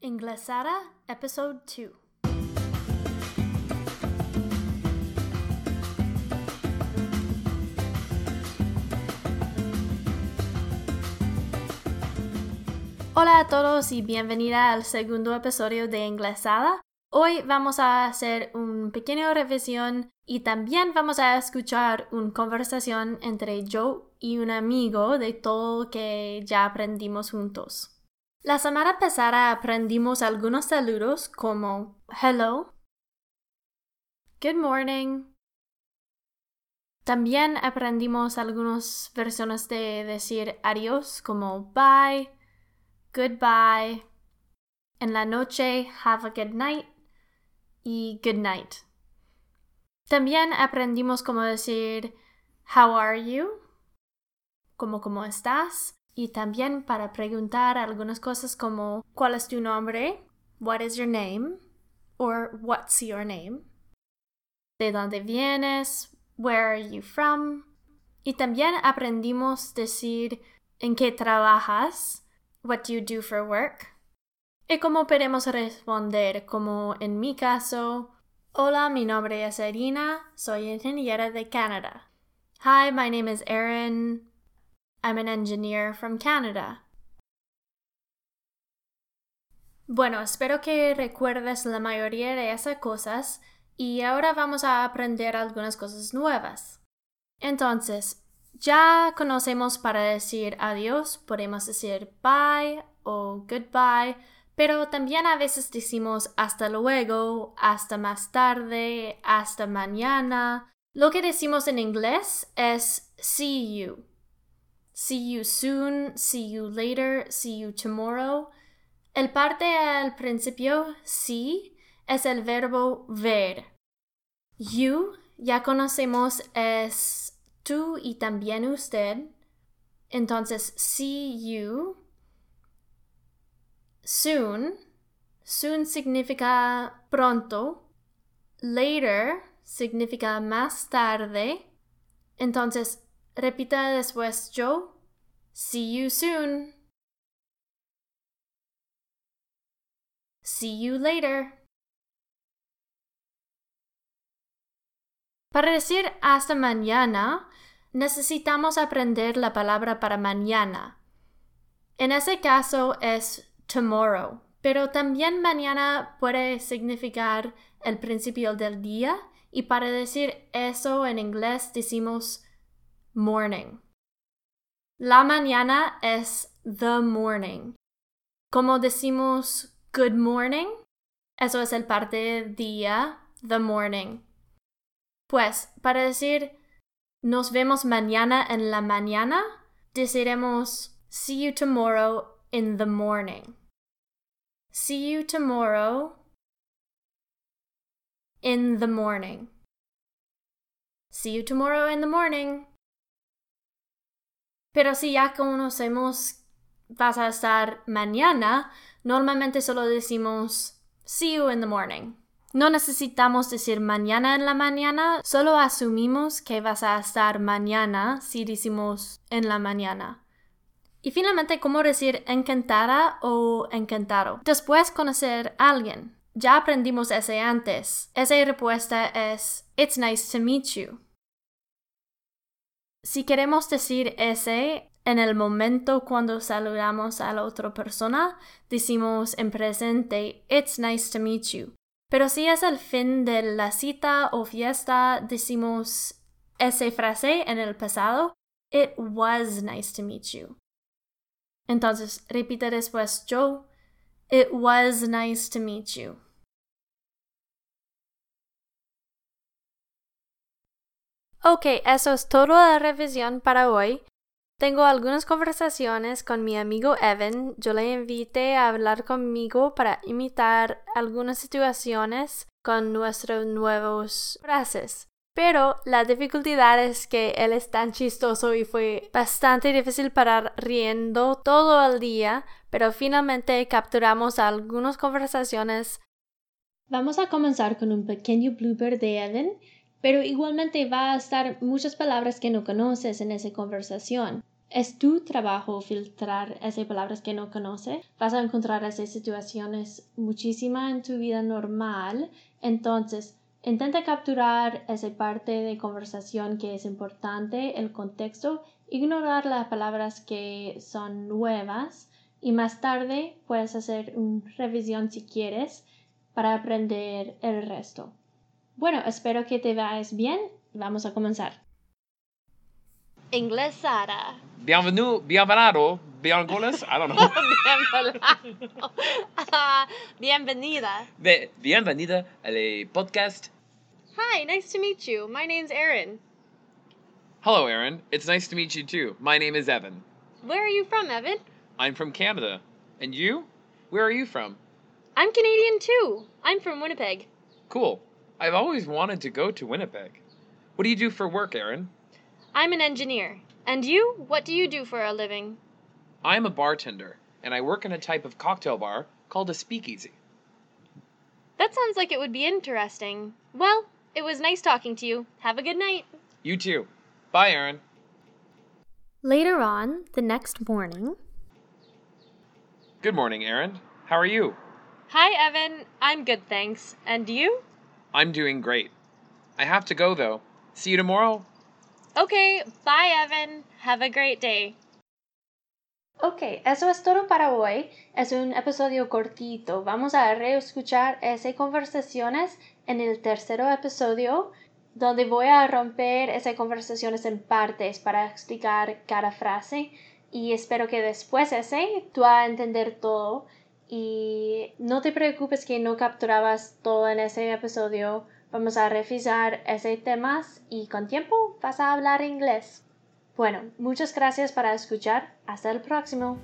Inglesada, Episode 2. Hola a todos y bienvenida al segundo episodio de Inglesada. Hoy vamos a hacer un pequeño revisión y también vamos a escuchar una conversación entre yo y un amigo de todo lo que ya aprendimos juntos. La semana pasada aprendimos algunos saludos como hello, good morning. También aprendimos algunas versiones de decir adiós como bye, goodbye. En la noche, have a good night y good night. También aprendimos cómo decir how are you, como cómo estás y también para preguntar algunas cosas como ¿cuál es tu nombre? What is your name? Or what's your name? ¿De dónde vienes? Where are you from? Y también aprendimos decir en qué trabajas? What do you do for work? Y cómo podemos responder, como en mi caso, Hola, mi nombre es Irina, soy ingeniera de Canadá. Hi, my name is Erin. I'm an engineer from Canada. Bueno, espero que recuerdes la mayoría de esas cosas y ahora vamos a aprender algunas cosas nuevas. Entonces, ya conocemos para decir adiós, podemos decir bye o goodbye, pero también a veces decimos hasta luego, hasta más tarde, hasta mañana. Lo que decimos en inglés es see you. See you soon, see you later, see you tomorrow. El parte al principio, see, es el verbo ver. You, ya conocemos, es tú y también usted. Entonces, see you. Soon, soon significa pronto. Later significa más tarde. Entonces, Repita después yo. See you soon. See you later. Para decir hasta mañana, necesitamos aprender la palabra para mañana. En ese caso es tomorrow, pero también mañana puede significar el principio del día y para decir eso en inglés decimos morning. La mañana es the morning. Como decimos good morning, eso es el parte día, the morning. Pues, para decir nos vemos mañana en la mañana, deciremos see you tomorrow in the morning. See you tomorrow in the morning. See you tomorrow in the morning. Pero si ya conocemos vas a estar mañana, normalmente solo decimos see you in the morning. No necesitamos decir mañana en la mañana, solo asumimos que vas a estar mañana si decimos en la mañana. Y finalmente, ¿cómo decir encantada o encantado? Después conocer a alguien. Ya aprendimos ese antes. Esa respuesta es It's nice to meet you. Si queremos decir ese en el momento cuando saludamos a la otra persona, decimos en presente, It's nice to meet you. Pero si es el fin de la cita o fiesta, decimos esa frase en el pasado, It was nice to meet you. Entonces, repite después yo, It was nice to meet you. Ok, eso es toda la revisión para hoy. Tengo algunas conversaciones con mi amigo Evan. Yo le invité a hablar conmigo para imitar algunas situaciones con nuestros nuevos frases. Pero la dificultad es que él es tan chistoso y fue bastante difícil parar riendo todo el día, pero finalmente capturamos algunas conversaciones. Vamos a comenzar con un pequeño blooper de Evan pero igualmente va a estar muchas palabras que no conoces en esa conversación. Es tu trabajo filtrar esas palabras que no conoce. Vas a encontrar esas situaciones muchísimas en tu vida normal. Entonces, intenta capturar esa parte de conversación que es importante, el contexto, ignorar las palabras que son nuevas y más tarde puedes hacer una revisión si quieres para aprender el resto. Bueno, espero que te vayas bien. Vamos a comenzar. Inglesada. Bienvenido, bienvenido, bienvenidos, I don't know. Bienvenido. Ah, bienvenida. Be- bienvenida al podcast. Hi, nice to meet you. My name's Erin. Hello, Aaron. It's nice to meet you too. My name is Evan. Where are you from, Evan? I'm from Canada. And you? Where are you from? I'm Canadian too. I'm from Winnipeg. Cool. I've always wanted to go to Winnipeg. What do you do for work, Aaron? I'm an engineer. And you? What do you do for a living? I'm a bartender, and I work in a type of cocktail bar called a speakeasy. That sounds like it would be interesting. Well, it was nice talking to you. Have a good night. You too. Bye, Aaron. Later on, the next morning, Good morning, Aaron. How are you? Hi, Evan. I'm good, thanks. And you? I'm doing great. I have to go, though. See you tomorrow. Okay, bye, Evan. Have a great day. Ok, eso es todo para hoy. Es un episodio cortito. Vamos a reescuchar esas conversaciones en el tercer episodio, donde voy a romper esas conversaciones en partes para explicar cada frase. Y espero que después de ese tú a entender todo. Y no te preocupes que no capturabas todo en ese episodio. Vamos a revisar esos temas y con tiempo vas a hablar inglés. Bueno, muchas gracias para escuchar. Hasta el próximo.